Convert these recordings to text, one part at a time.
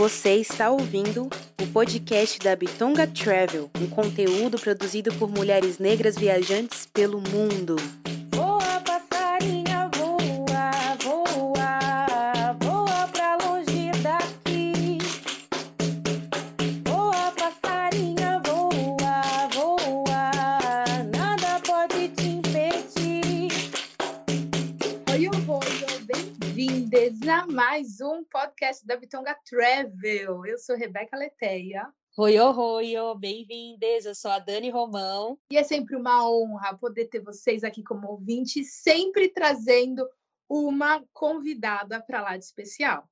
Você está ouvindo o podcast da Bitonga Travel, um conteúdo produzido por mulheres negras viajantes pelo mundo. Voa, passarinha, voa, voa, voa pra longe daqui. Voa, passarinha, voa, voa, nada pode te impedir. Oi, oi, oi, bem-vindas a mais um podcast da Bitonga Travel. Eu sou Rebeca Leteia Oi, oi, oi, bem-vindas. Eu sou a Dani Romão. e é sempre uma honra poder ter vocês aqui como ouvintes, sempre trazendo uma convidada para lá de especial.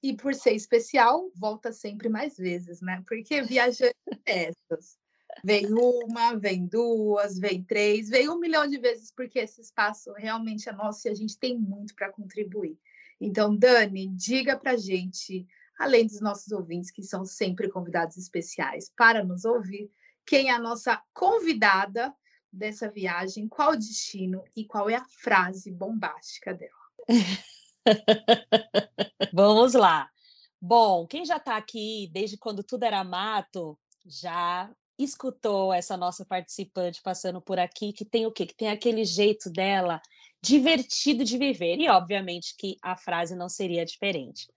E por ser especial, volta sempre mais vezes, né? Porque viajante é essas. Vem uma, vem duas, vem três, vem um milhão de vezes, porque esse espaço realmente é nosso e a gente tem muito para contribuir. Então, Dani, diga para gente, além dos nossos ouvintes, que são sempre convidados especiais para nos ouvir, quem é a nossa convidada dessa viagem, qual o destino e qual é a frase bombástica dela. Vamos lá. Bom, quem já está aqui desde quando tudo era mato, já escutou essa nossa participante passando por aqui, que tem o quê? Que tem aquele jeito dela divertido de viver. E, obviamente, que a frase não seria diferente.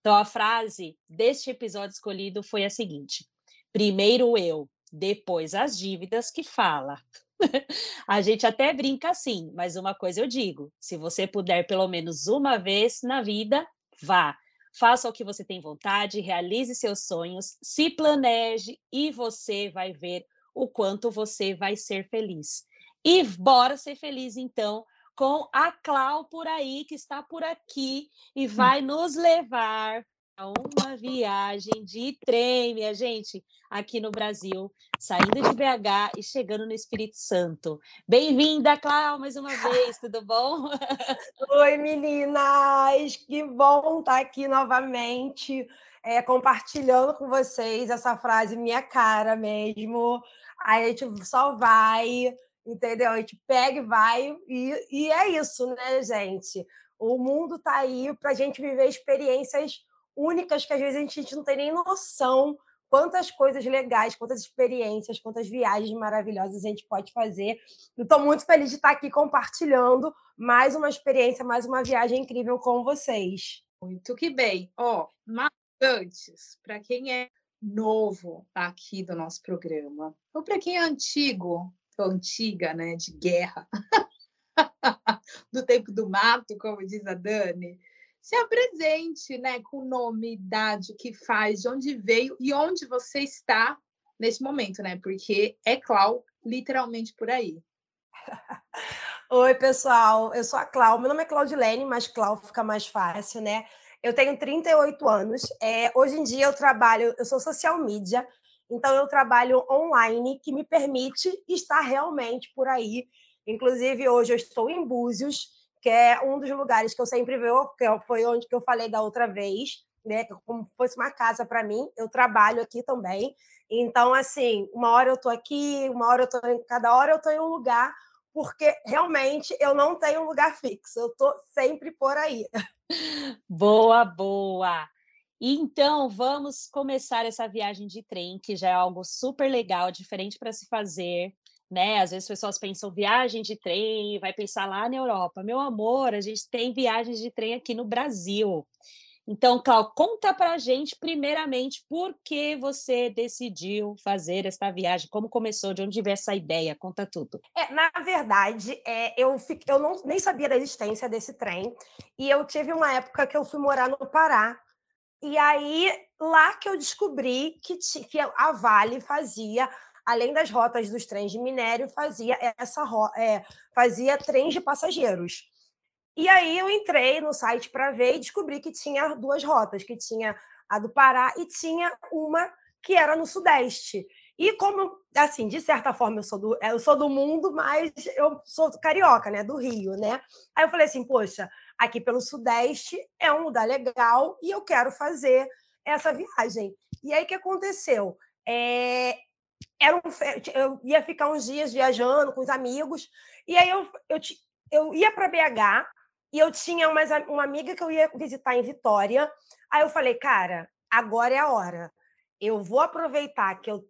Então, a frase deste episódio escolhido foi a seguinte: primeiro eu, depois as dívidas que fala. a gente até brinca assim, mas uma coisa eu digo: se você puder pelo menos uma vez na vida, vá. Faça o que você tem vontade, realize seus sonhos, se planeje e você vai ver o quanto você vai ser feliz. E bora ser feliz, então, com a Clau por aí, que está por aqui e vai nos levar a uma viagem de trem, minha gente, aqui no Brasil, saindo de BH e chegando no Espírito Santo. Bem-vinda, Clau, mais uma vez, tudo bom? Oi, meninas! Que bom estar aqui novamente, é, compartilhando com vocês essa frase minha cara mesmo. Aí a gente só vai, entendeu? A gente pega e vai, e, e é isso, né, gente? O mundo tá aí para a gente viver experiências únicas que às vezes a gente não tem nem noção quantas coisas legais, quantas experiências, quantas viagens maravilhosas a gente pode fazer. Estou muito feliz de estar aqui compartilhando mais uma experiência, mais uma viagem incrível com vocês. Muito que bem. Ó, mas antes, para quem é novo aqui do nosso programa, ou para quem é antigo, antiga, né, de guerra, do tempo do mato, como diz a Dani, se apresente, né, com nome, idade, o que faz, de onde veio e onde você está nesse momento, né? Porque é Clau, literalmente por aí. Oi, pessoal. Eu sou a Clau. Meu nome é Claudilene, mas Clau fica mais fácil, né? Eu tenho 38 anos. É, hoje em dia eu trabalho, eu sou social media, então eu trabalho online, que me permite estar realmente por aí. Inclusive, hoje eu estou em Búzios, que é um dos lugares que eu sempre vejo, que foi onde que eu falei da outra vez, né? Como fosse uma casa para mim. Eu trabalho aqui também. Então, assim, uma hora eu estou aqui, uma hora eu estou em cada hora eu estou em um lugar, porque realmente eu não tenho um lugar fixo. Eu estou sempre por aí. Boa, boa! Então, vamos começar essa viagem de trem, que já é algo super legal, diferente para se fazer, né? Às vezes as pessoas pensam viagem de trem, vai pensar lá na Europa. Meu amor, a gente tem viagens de trem aqui no Brasil. Então, Clau, conta para a gente, primeiramente, por que você decidiu fazer esta viagem? Como começou? De onde veio essa ideia? Conta tudo. É, na verdade, é, eu, fiquei, eu não, nem sabia da existência desse trem. E eu tive uma época que eu fui morar no Pará. E aí, lá que eu descobri que, que a Vale fazia, além das rotas dos trens de minério, fazia essa é, fazia trens de passageiros. E aí eu entrei no site para ver e descobri que tinha duas rotas, que tinha a do Pará e tinha uma que era no Sudeste. E como, assim, de certa forma eu sou do, eu sou do mundo, mas eu sou carioca, né, do Rio, né? Aí eu falei assim, poxa, aqui pelo Sudeste é um lugar legal e eu quero fazer essa viagem. E aí o que aconteceu? É, era um, eu ia ficar uns dias viajando com os amigos, e aí eu, eu, eu ia para BH e eu tinha umas uma amiga que eu ia visitar em Vitória. Aí eu falei, cara, agora é a hora. Eu vou aproveitar que eu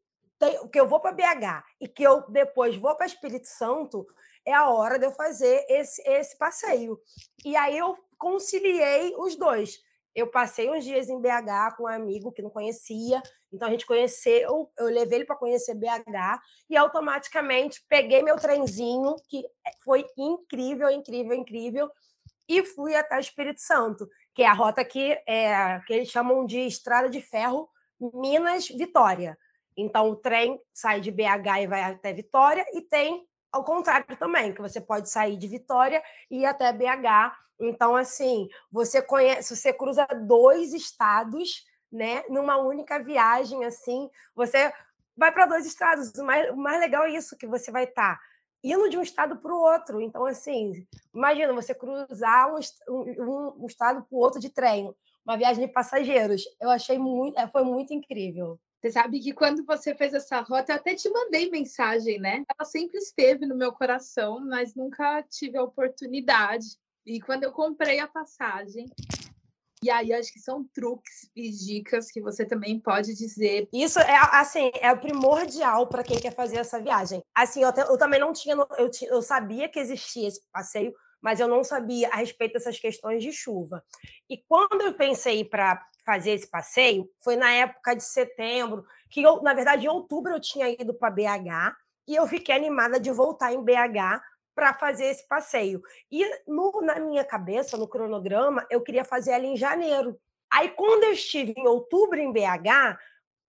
tenho, que eu vou para BH e que eu depois vou para Espírito Santo, é a hora de eu fazer esse, esse passeio. E aí eu conciliei os dois. Eu passei uns dias em BH com um amigo que não conhecia, então a gente conheceu, eu levei ele para conhecer BH e automaticamente peguei meu trenzinho, que foi incrível, incrível, incrível, e fui até Espírito Santo, que é a rota que, é, que eles chamam de Estrada de Ferro Minas Vitória. Então o trem sai de BH e vai até Vitória, e tem ao contrário também, que você pode sair de Vitória e ir até BH. Então, assim, você conhece, você cruza dois estados, né, numa única viagem, assim, você vai para dois estados. O mais, o mais legal é isso, que você vai estar tá indo de um estado para o outro. Então, assim, imagina você cruzar um, um, um estado para o outro de trem, uma viagem de passageiros. Eu achei muito, é, foi muito incrível. Você sabe que quando você fez essa rota, eu até te mandei mensagem, né? Ela sempre esteve no meu coração, mas nunca tive a oportunidade. E quando eu comprei a passagem, e aí acho que são truques e dicas que você também pode dizer. Isso é assim, é primordial para quem quer fazer essa viagem. Assim, eu, te, eu também não tinha, eu, eu sabia que existia esse passeio, mas eu não sabia a respeito dessas questões de chuva. E quando eu pensei para fazer esse passeio foi na época de setembro, que eu, na verdade, em outubro eu tinha ido para BH e eu fiquei animada de voltar em BH para fazer esse passeio. E no, na minha cabeça, no cronograma, eu queria fazer ela em janeiro. Aí, quando eu estive em outubro em BH,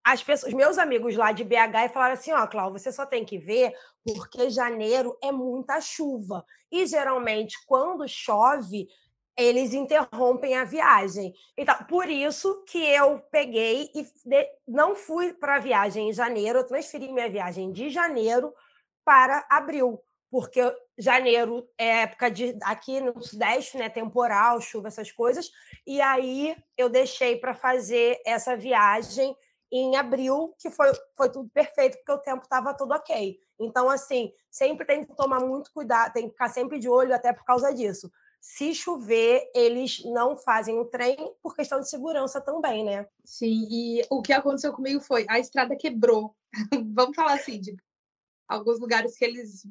as pessoas, meus amigos lá de BH falaram assim: ó, Cláudio, você só tem que ver porque janeiro é muita chuva. E geralmente, quando chove, eles interrompem a viagem. Então, por isso que eu peguei e de... não fui para a viagem em janeiro, eu transferi minha viagem de janeiro para abril, porque janeiro é época de aqui no sudeste, né, temporal, chuva, essas coisas, e aí eu deixei para fazer essa viagem em abril, que foi, foi tudo perfeito, porque o tempo estava tudo ok. Então, assim, sempre tem que tomar muito cuidado, tem que ficar sempre de olho, até por causa disso se chover, eles não fazem o trem por questão de segurança também, né? Sim, e o que aconteceu comigo foi a estrada quebrou. Vamos falar assim, de alguns lugares que eles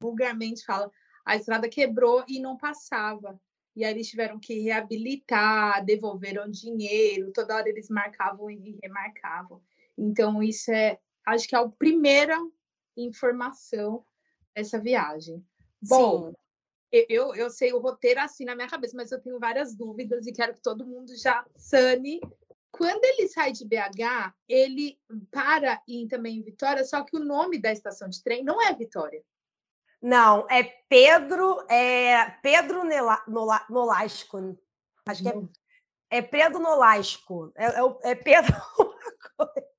vulgarmente falam, a estrada quebrou e não passava. E aí eles tiveram que reabilitar, devolveram dinheiro, toda hora eles marcavam e remarcavam. Então, isso é, acho que é a primeira informação dessa viagem. Bom, Sim eu, eu sei o roteiro assim na minha cabeça, mas eu tenho várias dúvidas e quero que todo mundo já sane. Quando ele sai de BH, ele para em, também em Vitória, só que o nome da estação de trem não é Vitória. Não, é Pedro, é Pedro Nela, Nola, Nolasco. Acho que é, é Pedro Nolasco. É, é, é Pedro.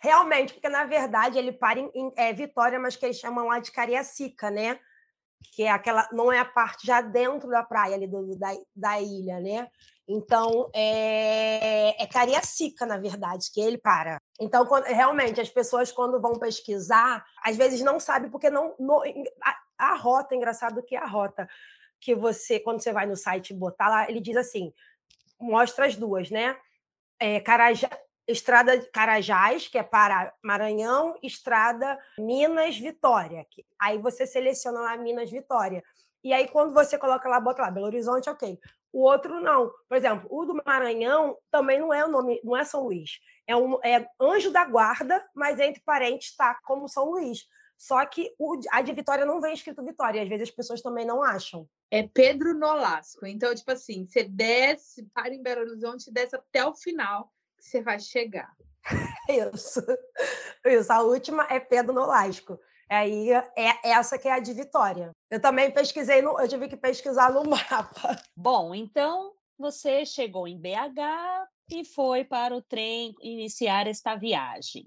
Realmente, porque na verdade ele para em, em é, Vitória, mas que eles chamam lá de Cariacica, né? que é aquela não é a parte já dentro da praia ali do, da, da ilha, né? Então é, é Cariacica, na verdade, que ele para. Então, quando, realmente, as pessoas, quando vão pesquisar, às vezes não sabem, porque não. não a, a rota, engraçado que a rota que você, quando você vai no site botar lá, ele diz assim: mostra as duas, né? É, Carajá, Estrada Carajás, que é para Maranhão, Estrada Minas Vitória. Aí você seleciona lá Minas Vitória. E aí, quando você coloca lá, bota lá Belo Horizonte, ok. O outro não. Por exemplo, o do Maranhão também não é o nome, não é São Luís. É, um, é Anjo da Guarda, mas entre parentes está como São Luís. Só que o, a de Vitória não vem escrito Vitória, e às vezes as pessoas também não acham. É Pedro Nolasco. Então, tipo assim, você desce, para em Belo Horizonte, desce até o final que você vai chegar. Isso. Isso. A última é Pedro Nolasco. Aí é essa que é a de Vitória. Eu também pesquisei, no, eu tive que pesquisar no mapa. Bom, então você chegou em BH e foi para o trem iniciar esta viagem.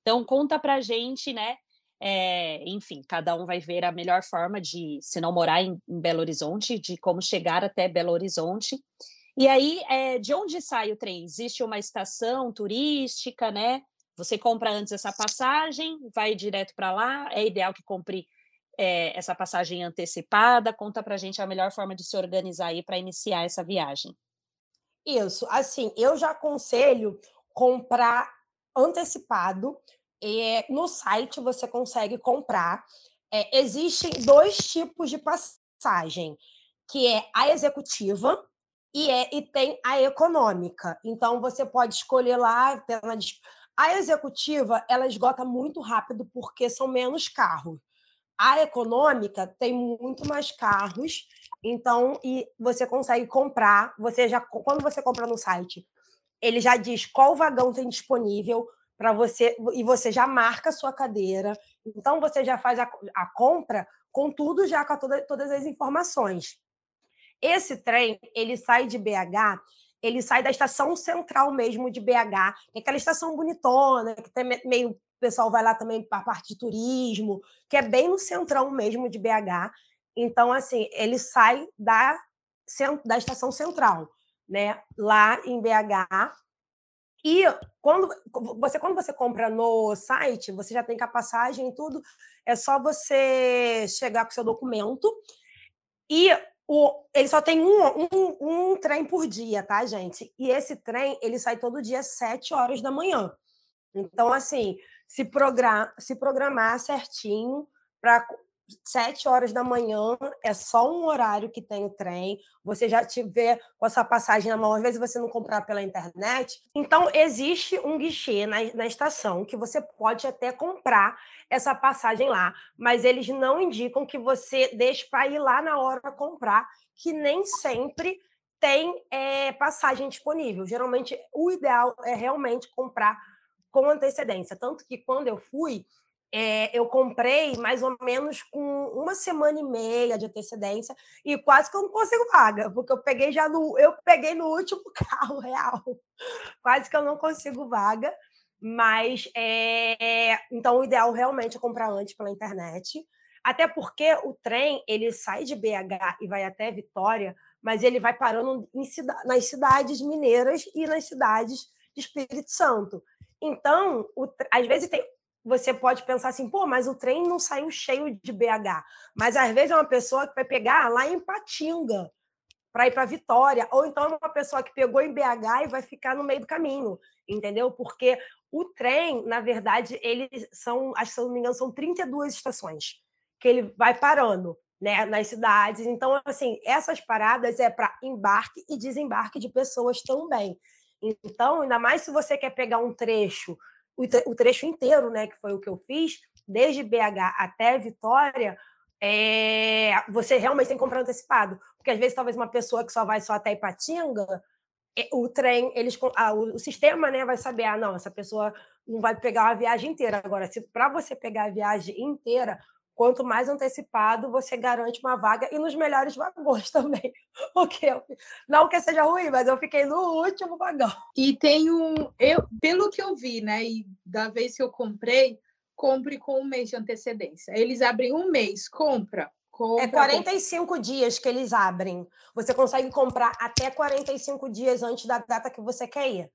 Então conta para gente, né? É, enfim, cada um vai ver a melhor forma de, se não morar em, em Belo Horizonte, de como chegar até Belo Horizonte. E aí, é, de onde sai o trem? Existe uma estação turística, né? Você compra antes essa passagem, vai direto para lá. É ideal que compre é, essa passagem antecipada. Conta para a gente a melhor forma de se organizar aí para iniciar essa viagem. Isso, assim, eu já aconselho comprar antecipado. É, no site você consegue comprar. É, existem dois tipos de passagem, que é a executiva e, é, e tem a econômica. Então você pode escolher lá. A executiva ela esgota muito rápido porque são menos carros. A econômica tem muito mais carros, então e você consegue comprar. Você já quando você compra no site, ele já diz qual vagão tem disponível para você e você já marca a sua cadeira. Então você já faz a, a compra com tudo já com toda, todas as informações. Esse trem ele sai de BH ele sai da estação central mesmo de BH, que é aquela estação bonitona, que tem meio o pessoal vai lá também para a parte de turismo, que é bem no centrão mesmo de BH. Então, assim, ele sai da, da estação central, né? Lá em BH. E quando você, quando você compra no site, você já tem com a passagem e tudo, é só você chegar com seu documento. E o, ele só tem um, um, um, trem por dia, tá, gente? E esse trem, ele sai todo dia às 7 horas da manhã. Então, assim, se, program, se programar certinho para sete horas da manhã, é só um horário que tem o trem, você já tiver com essa passagem na mão, às vezes você não comprar pela internet. Então, existe um guichê na, na estação que você pode até comprar essa passagem lá, mas eles não indicam que você deixe para ir lá na hora comprar, que nem sempre tem é, passagem disponível. Geralmente, o ideal é realmente comprar com antecedência. Tanto que quando eu fui, é, eu comprei mais ou menos com uma semana e meia de antecedência e quase que eu não consigo vaga, porque eu peguei já no eu peguei no último carro real, quase que eu não consigo vaga, mas é, então o ideal realmente é comprar antes pela internet, até porque o trem ele sai de BH e vai até Vitória, mas ele vai parando cida nas cidades mineiras e nas cidades de Espírito Santo. Então, o, às vezes tem você pode pensar assim, pô, mas o trem não saiu cheio de BH. Mas às vezes é uma pessoa que vai pegar lá em Patinga para ir para Vitória, ou então é uma pessoa que pegou em BH e vai ficar no meio do caminho, entendeu? Porque o trem, na verdade, eles são, acho que se não me engano, são 32 estações que ele vai parando, né, nas cidades. Então, assim, essas paradas é para embarque e desembarque de pessoas também. Então, ainda mais se você quer pegar um trecho o trecho inteiro, né, que foi o que eu fiz, desde BH até Vitória, é, você realmente tem que comprar antecipado. Porque às vezes, talvez uma pessoa que só vai só até Ipatinga, é, o trem, eles, ah, o, o, sistema né, vai saber, ah, não, essa pessoa não vai pegar a viagem inteira. Agora, se para você pegar a viagem inteira, quanto mais antecipado, você garante uma vaga e nos melhores vagões também. Porque eu, não que seja ruim, mas eu fiquei no último vagão. E tem um, eu, pelo que eu vi, né, e da vez que eu comprei, compre com um mês de antecedência. Eles abrem um mês, compra. compra é 45 compra. dias que eles abrem. Você consegue comprar até 45 dias antes da data que você quer ir.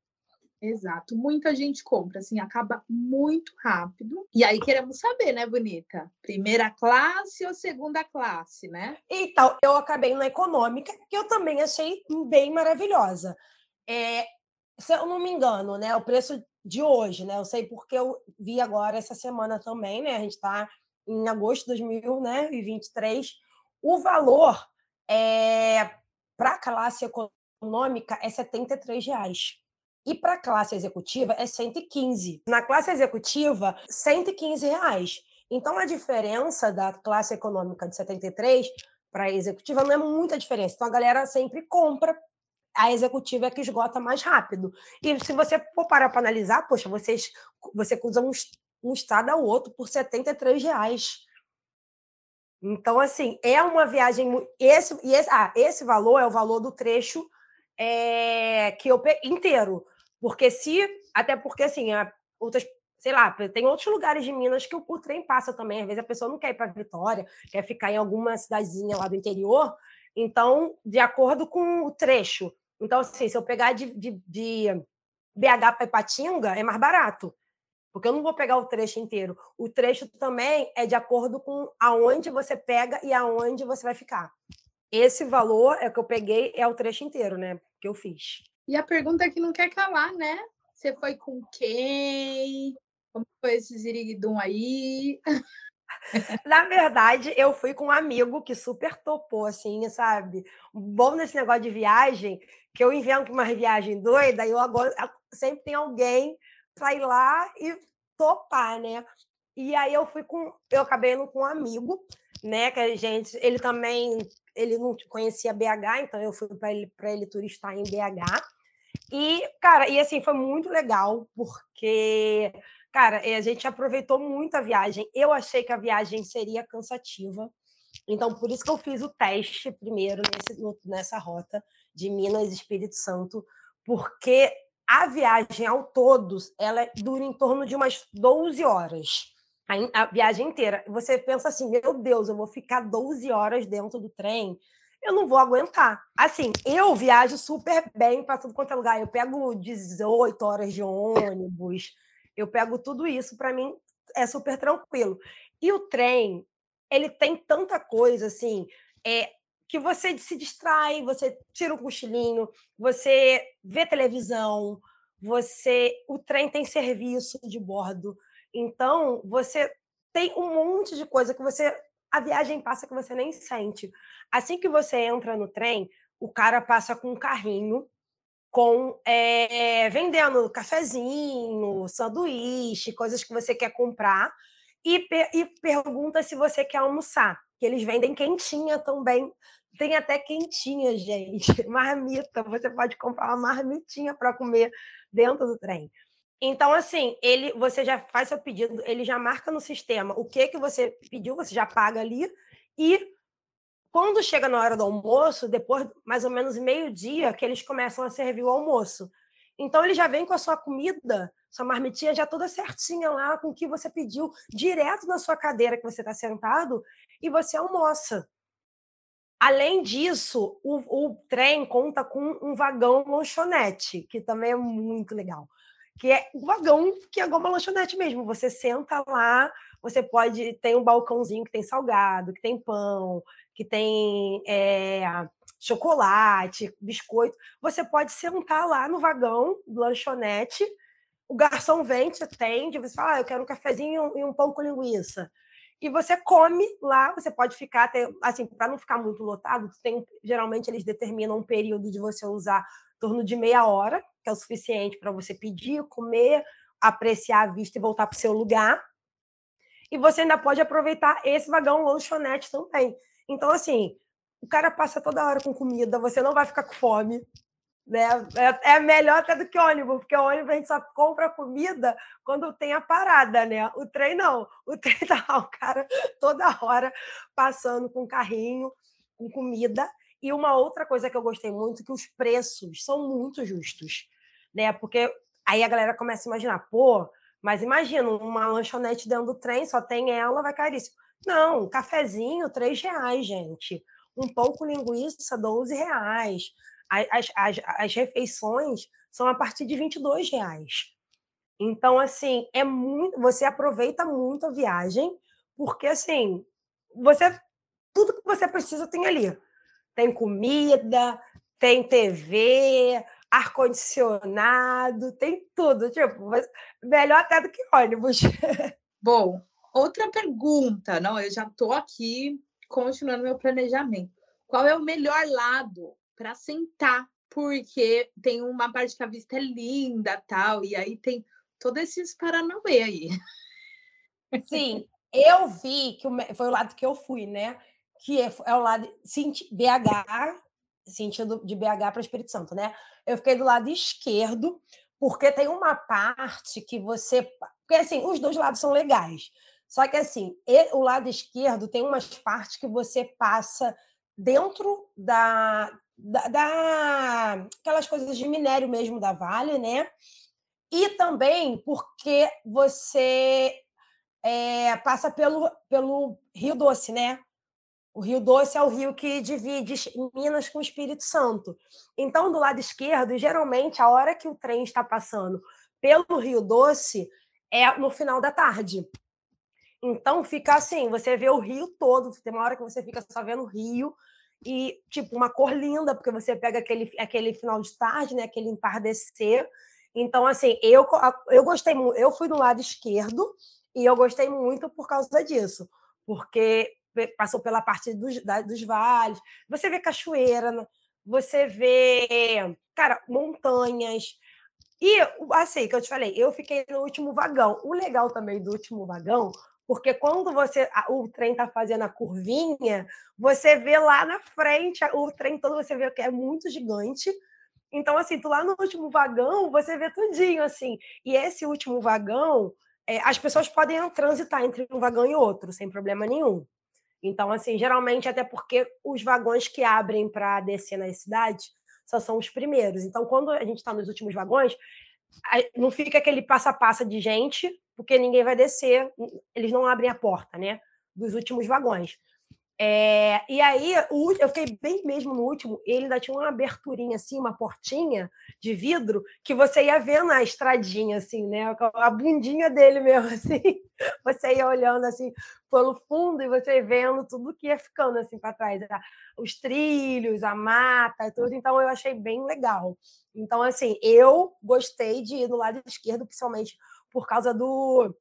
Exato, muita gente compra, assim, acaba muito rápido. E aí queremos saber, né, Bonita? Primeira classe ou segunda classe, né? Então, eu acabei na econômica, que eu também achei bem maravilhosa. É, se eu não me engano, né, o preço de hoje, né, eu sei porque eu vi agora essa semana também, né, a gente está em agosto de 2023, o valor é, para a classe econômica é 73 reais. E para a classe executiva é 115. Na classe executiva, 115 reais. Então a diferença da classe econômica de 73 para a executiva não é muita diferença. Então a galera sempre compra a executiva é que esgota mais rápido. E se você for parar para analisar, poxa, vocês, você usa um, um estado ao outro por 73 reais. Então, assim, é uma viagem. Esse, esse, ah, esse valor é o valor do trecho é, que eu inteiro. Porque se. Até porque, assim, outras. Sei lá, tem outros lugares de Minas que o, o trem passa também. Às vezes a pessoa não quer ir para Vitória, quer ficar em alguma cidadezinha lá do interior. Então, de acordo com o trecho. Então, assim, se eu pegar de, de, de BH para Ipatinga, é mais barato porque eu não vou pegar o trecho inteiro. O trecho também é de acordo com aonde você pega e aonde você vai ficar. Esse valor é que eu peguei é o trecho inteiro, né? Que eu fiz. E a pergunta que não quer calar, né? Você foi com quem? Como foi esse ziriguidum aí? Na verdade, eu fui com um amigo que super topou, assim, sabe? Bom nesse negócio de viagem, que eu invento uma viagem doida, e eu agora sempre tem alguém para ir lá e topar, né? E aí eu fui com, eu acabei indo com um amigo, né? Que a gente, ele também, ele não conhecia BH, então eu fui para ele ele turistar em BH. E, cara, e assim foi muito legal, porque Cara, eh, a gente aproveitou muito a viagem. Eu achei que a viagem seria cansativa. Então, por isso que eu fiz o teste primeiro nesse, nessa rota de Minas e Espírito Santo, porque a viagem ao todo, ela dura em torno de umas 12 horas. A, a viagem inteira. Você pensa assim, meu Deus, eu vou ficar 12 horas dentro do trem eu não vou aguentar. Assim, eu viajo super bem para tudo quanto é lugar. Eu pego 18 horas de ônibus, eu pego tudo isso, para mim é super tranquilo. E o trem, ele tem tanta coisa assim, é que você se distrai, você tira um cochilinho, você vê televisão, você o trem tem serviço de bordo. Então, você tem um monte de coisa que você a viagem passa que você nem sente. Assim que você entra no trem, o cara passa com um carrinho com é, vendendo cafezinho, sanduíche, coisas que você quer comprar, e, e pergunta se você quer almoçar, que eles vendem quentinha também. Tem até quentinha, gente. Marmita, você pode comprar uma marmitinha para comer dentro do trem. Então, assim, ele, você já faz seu pedido, ele já marca no sistema o que que você pediu, você já paga ali, e quando chega na hora do almoço, depois mais ou menos meio-dia, que eles começam a servir o almoço. Então ele já vem com a sua comida, sua marmitinha já toda certinha lá, com o que você pediu, direto na sua cadeira que você está sentado, e você almoça. Além disso, o, o, trem conta com um vagão lanchonete, que também é muito legal. Que é um vagão que é igual uma lanchonete mesmo. Você senta lá, você pode. Tem um balcãozinho que tem salgado, que tem pão, que tem é, chocolate, biscoito. Você pode sentar lá no vagão lanchonete, o garçom vem, te atende, você fala, ah, eu quero um cafezinho e um pão com linguiça. E você come lá, você pode ficar até, assim, para não ficar muito lotado, tem, geralmente eles determinam um período de você usar torno de meia hora, que é o suficiente para você pedir, comer, apreciar a vista e voltar para o seu lugar. E você ainda pode aproveitar esse vagão lanchonete também. Então, assim, o cara passa toda hora com comida, você não vai ficar com fome. Né? É, é melhor até do que ônibus, porque ônibus a gente só compra comida quando tem a parada, né? O trem não. O trem tá o cara toda hora passando com carrinho, com comida. E uma outra coisa que eu gostei muito, que os preços são muito justos, né? Porque aí a galera começa a imaginar, pô, mas imagina, uma lanchonete dentro do trem, só tem ela, vai caríssimo. Não, um cafezinho, três reais, gente. Um pão com linguiça, 12 reais. As, as, as refeições são a partir de 22 reais. Então, assim, é muito. Você aproveita muito a viagem, porque assim, você tudo que você precisa tem ali. Tem comida, tem TV, ar-condicionado, tem tudo. Tipo, melhor até do que ônibus. Bom, Outra pergunta, não, eu já estou aqui continuando meu planejamento. Qual é o melhor lado para sentar? Porque tem uma parte que a vista é linda, tal, e aí tem todos esses paranauê aí. Sim, eu vi que foi o lado que eu fui, né? Que é, é o lado BH, sentido de BH para Espírito Santo, né? Eu fiquei do lado esquerdo, porque tem uma parte que você. Porque assim, os dois lados são legais. Só que assim, o lado esquerdo tem umas partes que você passa dentro da, da, da, aquelas coisas de minério mesmo da Vale, né? E também porque você é, passa pelo, pelo Rio Doce, né? O Rio Doce é o rio que divide Minas com o Espírito Santo. Então, do lado esquerdo, geralmente, a hora que o trem está passando pelo Rio Doce é no final da tarde. Então fica assim, você vê o rio todo, tem uma hora que você fica só vendo o rio, e tipo uma cor linda, porque você pega aquele, aquele final de tarde, né, aquele entardecer. Então assim, eu eu gostei eu fui do lado esquerdo e eu gostei muito por causa disso, porque passou pela parte dos, da, dos vales, você vê cachoeira, né, você vê, cara, montanhas. E assim, que eu te falei, eu fiquei no último vagão. O legal também do último vagão porque quando você o trem está fazendo a curvinha, você vê lá na frente o trem todo, você vê que é muito gigante. Então, assim, tu lá no último vagão, você vê tudinho, assim. E esse último vagão, é, as pessoas podem transitar entre um vagão e outro, sem problema nenhum. Então, assim, geralmente, até porque os vagões que abrem para descer nas cidades só são os primeiros. Então, quando a gente está nos últimos vagões, não fica aquele passo a passo de gente, porque ninguém vai descer, eles não abrem a porta, né? Dos últimos vagões. É, e aí, eu fiquei bem mesmo no último, ele ainda tinha uma aberturinha assim, uma portinha de vidro, que você ia vendo a estradinha, assim, né? A bundinha dele mesmo, assim. Você ia olhando assim pelo fundo e você vendo tudo que ia ficando assim para trás. Os trilhos, a mata, tudo. Então, eu achei bem legal. Então, assim, eu gostei de ir do lado esquerdo, principalmente por causa do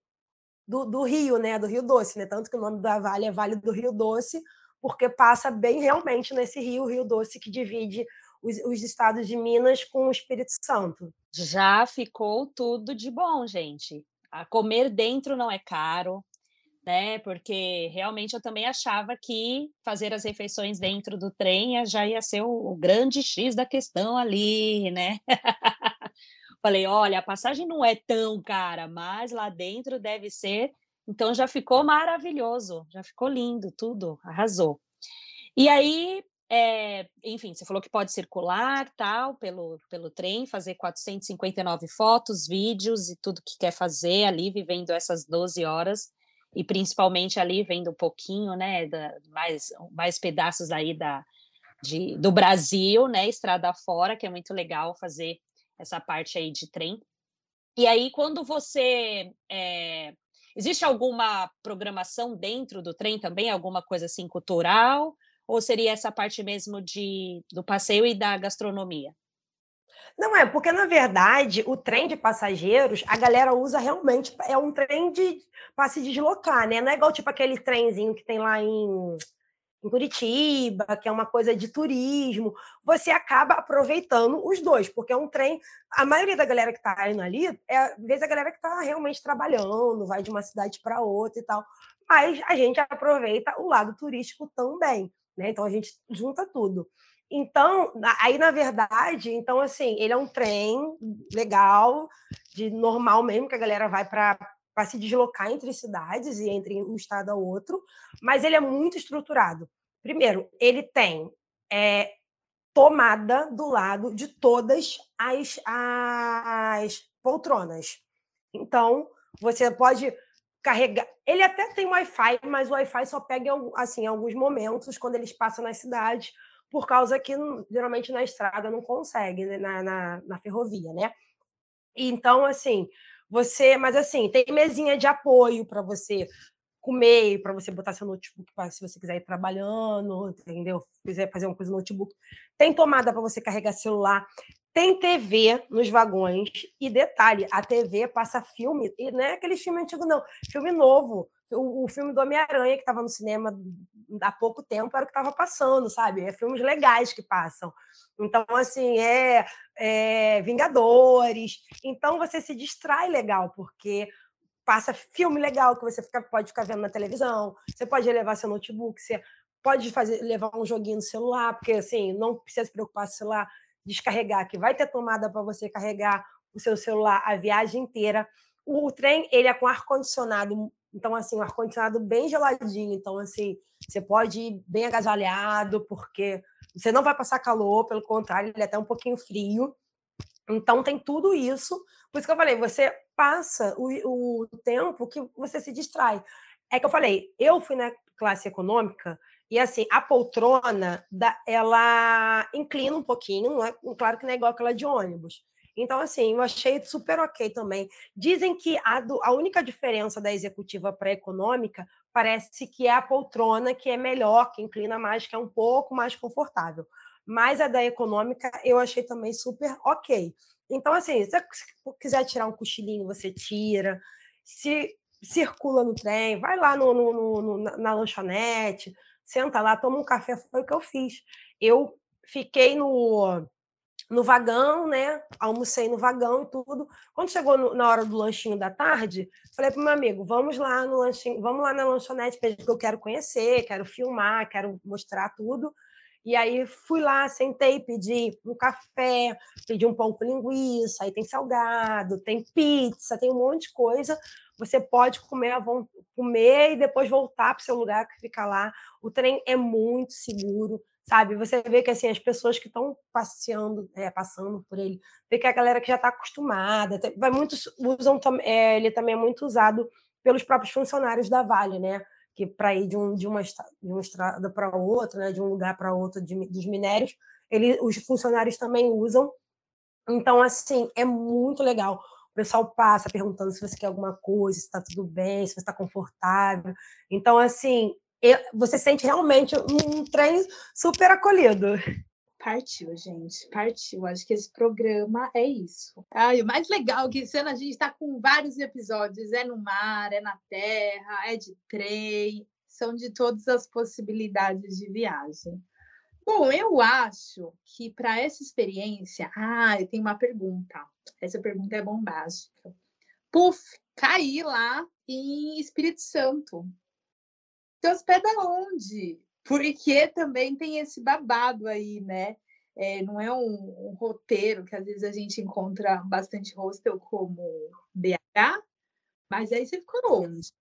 do, do, Rio, né? Do Rio Doce, né? Tanto que o nome da vale é Vale do Rio Doce, porque passa bem realmente nesse rio, Rio Doce, que divide os, os estados de Minas com o Espírito Santo. Já ficou tudo de bom, gente. A comer dentro não é caro, né? Porque realmente eu também achava que fazer as refeições dentro do trem já ia ser o, o grande X da questão ali, né? Falei, olha, a passagem não é tão cara, mas lá dentro deve ser. Então já ficou maravilhoso, já ficou lindo, tudo, arrasou. E aí, é, enfim, você falou que pode circular tal pelo, pelo trem, fazer 459 fotos, vídeos e tudo que quer fazer ali, vivendo essas 12 horas, e principalmente ali vendo um pouquinho, né, da, mais, mais pedaços aí da, de, do Brasil, né, estrada fora, que é muito legal fazer essa parte aí de trem. E aí, quando você. É... Existe alguma programação dentro do trem também? Alguma coisa assim cultural? Ou seria essa parte mesmo de, do passeio e da gastronomia? Não é, porque na verdade o trem de passageiros a galera usa realmente, é um trem de para se deslocar, né? Não é igual tipo aquele trenzinho que tem lá em em Curitiba, que é uma coisa de turismo, você acaba aproveitando os dois, porque é um trem. A maioria da galera que está indo ali é, às vezes, a galera que está realmente trabalhando, vai de uma cidade para outra e tal. Mas a gente aproveita o lado turístico também, né? Então a gente junta tudo. Então, aí na verdade, então assim, ele é um trem legal, de normal mesmo, que a galera vai para para se deslocar entre cidades e entre um estado a outro, mas ele é muito estruturado. Primeiro, ele tem é, tomada do lado de todas as, as poltronas. Então, você pode carregar. Ele até tem Wi-Fi, mas o Wi-Fi só pega assim, em alguns momentos, quando eles passam nas cidades, por causa que geralmente na estrada não consegue, né? na, na, na ferrovia, né? Então, assim, você, mas assim, tem mesinha de apoio para você comer, para você botar seu notebook para se você quiser ir trabalhando, entendeu? Quiser fazer uma coisa no notebook. Tem tomada para você carregar celular. Tem TV nos vagões. E detalhe, a TV passa filme, e não é aquele filme antigo, não. Filme novo. O, o filme do Homem-Aranha, que estava no cinema há pouco tempo, era o que estava passando, sabe? É filmes legais que passam. Então, assim, é, é, Vingadores. Então, você se distrai legal, porque passa filme legal que você fica, pode ficar vendo na televisão. Você pode levar seu notebook, você pode fazer, levar um joguinho no celular, porque, assim, não precisa se preocupar com o celular descarregar, que vai ter tomada para você carregar o seu celular a viagem inteira. O, trem, ele é com ar-condicionado, então, assim, um ar-condicionado bem geladinho. Então, assim, você pode ir bem agasalhado, porque você não vai passar calor, pelo contrário, ele é até um pouquinho frio. Então tem tudo isso. Por isso que eu falei, você passa o, o tempo que você se distrai. É que eu falei, eu fui na classe econômica e assim, a poltrona, ela inclina um pouquinho, é, claro que não é igual aquela de ônibus. Então, assim, eu achei super ok também. Dizem que a, do, a única diferença da executiva para a econômica parece que é a poltrona que é melhor, que inclina mais, que é um pouco mais confortável. Mas a da econômica eu achei também super ok. Então, assim, se você quiser tirar um cochilinho, você tira. Se circula no trem, vai lá no, no, no, na lanchonete, senta lá, toma um café, foi o que eu fiz. Eu fiquei no, no vagão, né? Almocei no vagão e tudo. Quando chegou no, na hora do lanchinho da tarde, falei para meu amigo: vamos lá no lanchinho, vamos lá na lanchonete, porque eu quero conhecer, quero filmar, quero mostrar tudo. E aí fui lá, sentei, pedi um café, pedi um pão com linguiça, aí tem salgado, tem pizza, tem um monte de coisa. Você pode comer, comer e depois voltar para o seu lugar que fica lá. O trem é muito seguro, sabe? Você vê que assim as pessoas que estão passeando, é, passando por ele, vê que a galera que já está acostumada, vai muitos usam é, ele também é muito usado pelos próprios funcionários da Vale, né? Que para ir de, um, de, uma, de uma estrada para outra, né, de um lugar para outro de, dos minérios, ele, os funcionários também usam. Então, assim, é muito legal. O pessoal passa perguntando se você quer alguma coisa, se está tudo bem, se você está confortável. Então, assim, você sente realmente um trem super acolhido. Partiu, gente, partiu. Acho que esse programa é isso. Ai, o mais legal é que esse ano a gente está com vários episódios. É no mar, é na terra, é de trem. São de todas as possibilidades de viagem. Bom, eu acho que para essa experiência... Ah, eu tenho uma pergunta. Essa pergunta é bombástica. Puf, caí lá em Espírito Santo. Então, hospeda onde? Porque também tem esse babado aí, né? É, não é um, um, roteiro que às vezes a gente encontra bastante hostel como BH, mas aí você ficou onde?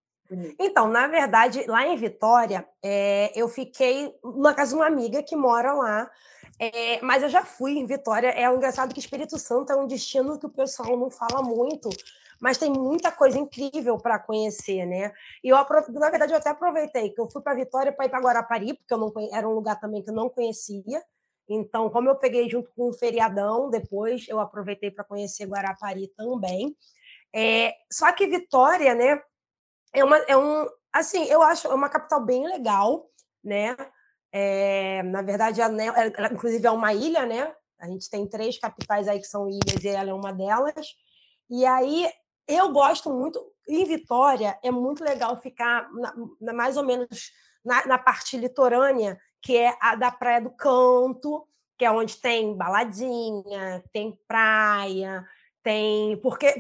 Então, na verdade, lá em Vitória, é, eu fiquei na casa de uma amiga que mora lá, é, mas eu já fui em Vitória. É engraçado que Espírito Santo é um destino que o pessoal não fala muito, mas tem muita coisa incrível para conhecer, né? E eu, na verdade, eu até aproveitei que eu fui para Vitória para ir para Guarapari, porque eu não era um lugar também que eu não conhecia. Então, como eu peguei junto com o feriadão, depois eu aproveitei para conhecer Guarapari também. É, só que Vitória, né, é, uma, é um, assim, eu acho é uma capital bem legal, né? É, na verdade, ela, ela, inclusive é uma ilha, né? A gente tem três capitais aí que são ilhas e ela é uma delas. E aí eu gosto muito. Em Vitória, é muito legal ficar na, na, mais ou menos na, na, parte litorânea, que é a da Praia do Canto, que é onde tem baladinha, tem praia, tem. Porque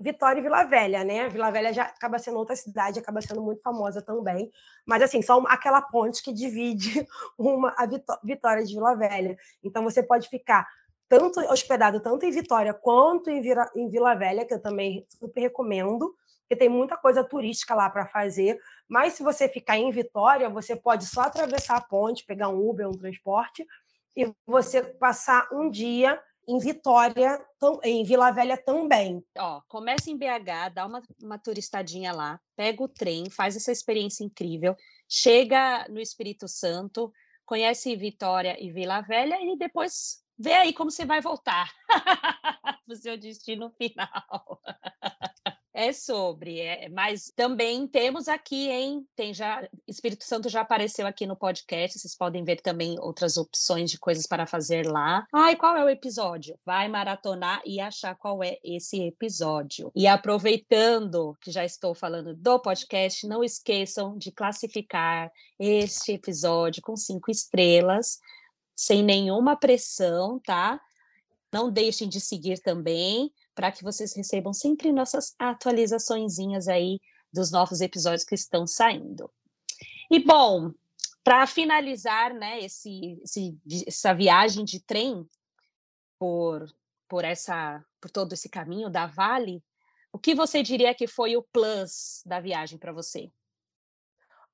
Vitória e Vila Velha, né? Vila Velha já acaba sendo outra cidade, acaba sendo muito famosa também. Mas, assim, só aquela ponte que divide uma, a Vitória de Vila Velha. Então, você pode ficar tanto hospedado tanto em Vitória quanto em, Vira, em Vila Velha, que eu também super recomendo, porque tem muita coisa turística lá para fazer. Mas se você ficar em Vitória, você pode só atravessar a ponte, pegar um Uber, um transporte, e você passar um dia em Vitória, em Vila Velha também. Ó, começa em BH, dá uma, uma turistadinha lá, pega o trem, faz essa experiência incrível, chega no Espírito Santo, conhece Vitória e Vila Velha e depois Vê aí como você vai voltar para o seu destino final. é sobre, é, mas também temos aqui, hein? Tem já Espírito Santo já apareceu aqui no podcast. Vocês podem ver também outras opções de coisas para fazer lá. Ai, qual é o episódio? Vai maratonar e achar qual é esse episódio. E aproveitando que já estou falando do podcast, não esqueçam de classificar este episódio com cinco estrelas sem nenhuma pressão, tá? Não deixem de seguir também, para que vocês recebam sempre nossas atualizaçõezinhas aí dos novos episódios que estão saindo. E bom, para finalizar, né, esse, esse, essa viagem de trem por, por essa por todo esse caminho da Vale, o que você diria que foi o plus da viagem para você?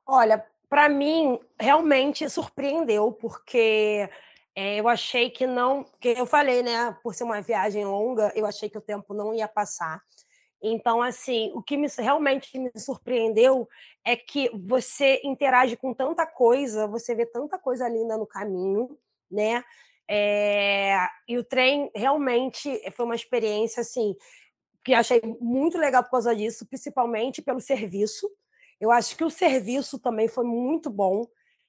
Olha, para mim, realmente surpreendeu, porque é, eu achei que não. que eu falei, né? Por ser uma viagem longa, eu achei que o tempo não ia passar. Então, assim, o que me, realmente me surpreendeu é que você interage com tanta coisa, você vê tanta coisa linda no caminho, né? É, e o trem realmente foi uma experiência, assim, que achei muito legal por causa disso, principalmente pelo serviço, Eu acho que o serviço também foi muito bom.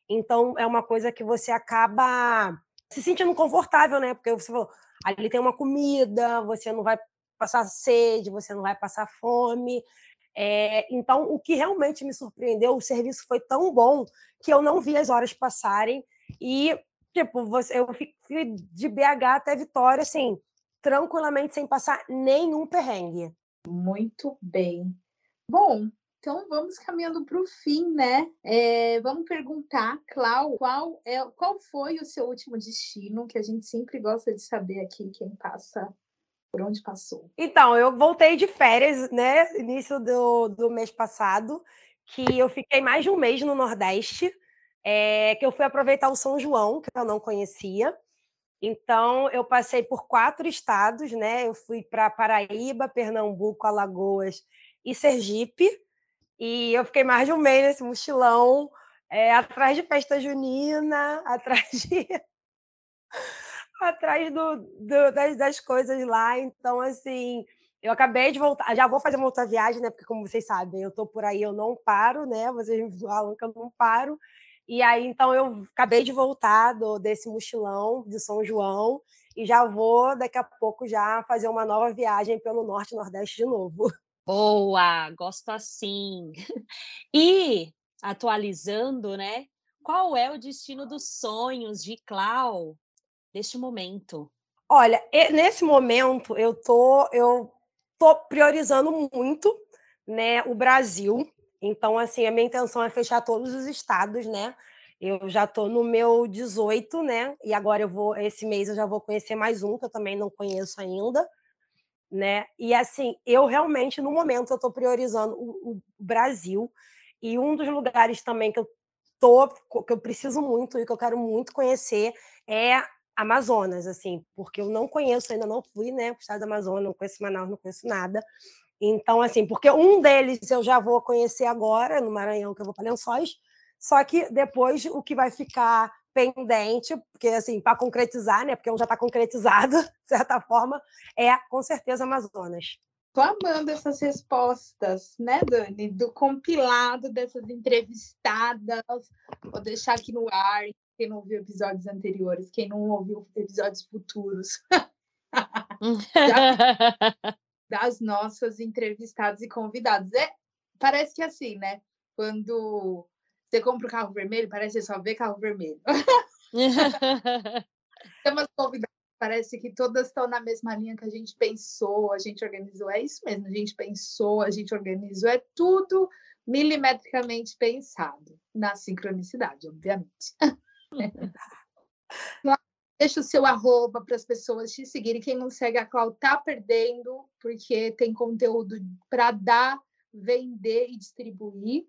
Então, é uma coisa que você acaba se sentindo confortável, né? Porque você falou, ali tem uma comida, você não vai passar sede, você não vai passar fome. É, então, o que realmente me surpreendeu, o serviço foi tão bom que eu não vi as horas passarem e, tipo, você, eu fui de BH até Vitória, assim, tranquilamente, sem passar nenhum perrengue. Muito bem. Bom, então vamos caminhando para o fim, né? É, vamos perguntar, Clau, qual, é, qual foi o seu último destino, que a gente sempre gosta de saber aqui quem passa por onde passou. Então, eu voltei de férias, né? Início do, do mês passado, que eu fiquei mais de um mês no Nordeste, é, que eu fui aproveitar o São João, que eu não conhecia. Então, eu passei por quatro estados, né? Eu fui para Paraíba, Pernambuco, Alagoas e Sergipe. E eu fiquei mais de um mês nesse mochilão, é, atrás de festa junina, atrás de. atrás do, do das, das, coisas lá. Então, assim, eu acabei de voltar. Já vou fazer uma outra viagem, né? Porque, como vocês sabem, eu tô por aí, eu não paro, né? Vocês me falam que eu não paro. E aí, então, eu acabei de voltar do, desse mochilão de São João e já vou, daqui a pouco, já fazer uma nova viagem pelo Norte e Nordeste de novo. Boa, gosto assim. E, atualizando, né? Qual é o destino dos sonhos de Clau neste momento? Olha, nesse momento eu tô, eu tô priorizando muito, né, o Brasil, então, assim, a minha intenção é fechar todos os estados, né? Eu já estou no meu 18, né? E agora eu vou, esse mês eu já vou conhecer mais um, que eu também não conheço ainda, né? E assim, eu realmente, no momento, eu estou priorizando o, o, Brasil. E um dos lugares também que eu tô, que eu preciso muito e que eu quero muito conhecer é Amazonas, assim, porque eu não conheço, ainda não fui, né, para o estado do Amazonas, não conheço Manaus, não conheço nada. Então, assim, porque um deles eu já vou conhecer agora, no Maranhão, que eu vou para Lençóis, só que depois o que vai ficar pendente, porque, assim, para concretizar, né, porque um já está concretizado, de certa forma, é com certeza Amazonas. Tô amando essas respostas, né, Dani? Do compilado dessas entrevistadas. Vou deixar aqui no ar, quem não ouviu episódios anteriores, quem não ouviu episódios futuros. Das nossas entrevistadas e convidados. É, parece que é assim, né? Quando você compra o carro vermelho, parece que só vê carro vermelho. Temos convidadas, parece que todas estão na mesma linha que a gente pensou, a gente organizou. É isso mesmo, a gente pensou, a gente organizou, é tudo milimetricamente pensado, na sincronicidade, obviamente. Deixa o seu arroba para as pessoas te seguirem. Quem não segue a Clau tá perdendo, porque tem conteúdo para dar, vender e distribuir.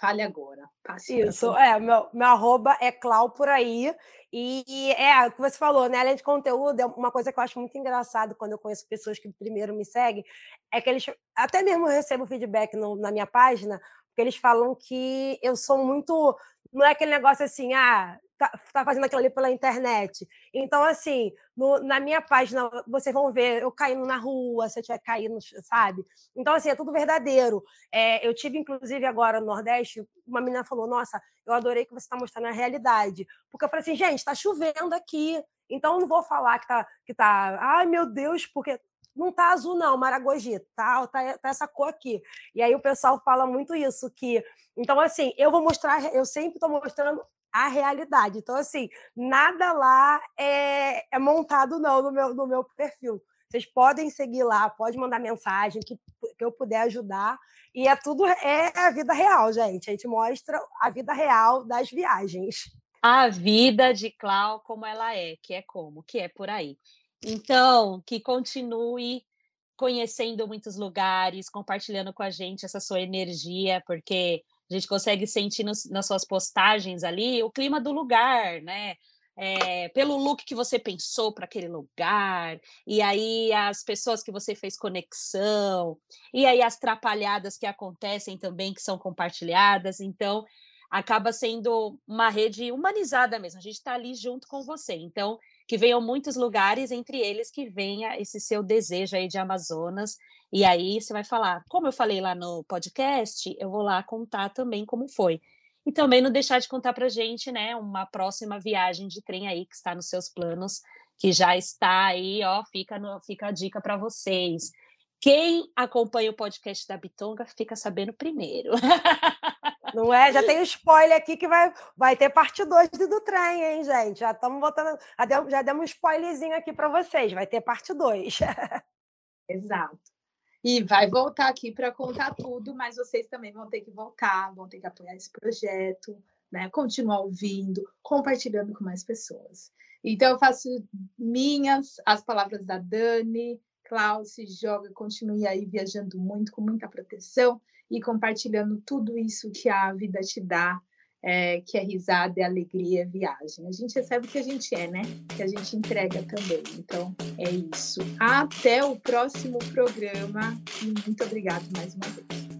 Fale agora. Passe Isso, é, meu, meu arroba é Clau por aí. E, e, é o que você falou, né? Além de conteúdo, é uma coisa que eu acho muito engraçado quando eu conheço pessoas que primeiro me seguem, é que eles até mesmo eu recebo feedback no, na minha página, porque eles falam que eu sou muito. Não é aquele negócio assim, ah, tá, tá, fazendo aquilo ali pela internet. Então, assim, no, na minha página, vocês vão ver eu caindo na rua, se eu estiver caindo, sabe? Então, assim, é tudo verdadeiro. É, eu tive, inclusive, agora no Nordeste, uma menina falou: Nossa, eu adorei que você está mostrando a realidade. Porque eu falei assim, gente, está chovendo aqui. Então, eu não vou falar que tá, que tá, ai meu Deus, porque não tá azul não, Maragogi, tá, tá, tá, essa cor aqui. E aí o pessoal fala muito isso, que... Então, assim, eu vou mostrar, eu sempre estou mostrando a realidade. Então, assim, nada lá é, é montado, não, no meu, no meu perfil. Vocês podem seguir lá, pode mandar mensagem que, que eu puder ajudar. E é tudo é a vida real, gente. A gente mostra a vida real das viagens. A vida de Clau como ela é, que é como, que é por aí. Então, que continue conhecendo muitos lugares, compartilhando com a gente essa sua energia, porque a gente consegue sentir nos, nas suas postagens ali o clima do lugar, né? É, pelo look que você pensou para aquele lugar, e aí as pessoas que você fez conexão, e aí as trapalhadas que acontecem também, que são compartilhadas. Então, acaba sendo uma rede humanizada mesmo. A gente está ali junto com você. Então, que venham muitos lugares, entre eles que venha esse seu desejo aí de Amazonas. E aí você vai falar, como eu falei lá no podcast, eu vou lá contar também como foi. E também não deixar de contar para gente, né, uma próxima viagem de trem aí que está nos seus planos, que já está aí, ó, fica, no, fica a dica para vocês. Quem acompanha o podcast da Bitonga fica sabendo primeiro. Não é? Já tem um spoiler aqui que vai, vai ter parte 2 do, trem, hein, gente? Já estamos botando. Já demos, já demos um spoilerzinho aqui para vocês, vai ter parte 2. Exato. E vai voltar aqui para contar tudo, mas vocês também vão ter que voltar, vão ter que apoiar esse projeto, né? Continuar ouvindo, compartilhando com mais pessoas. Então, eu faço minhas as palavras da Dani, Klaus, se joga, continue aí viajando muito, com muita proteção e compartilhando tudo isso que a vida te dá, é, que é risada, é alegria, é viagem. A gente recebe o que a gente é, né? Que a gente entrega também. Então, é isso. Até o próximo programa e muito obrigado mais uma vez.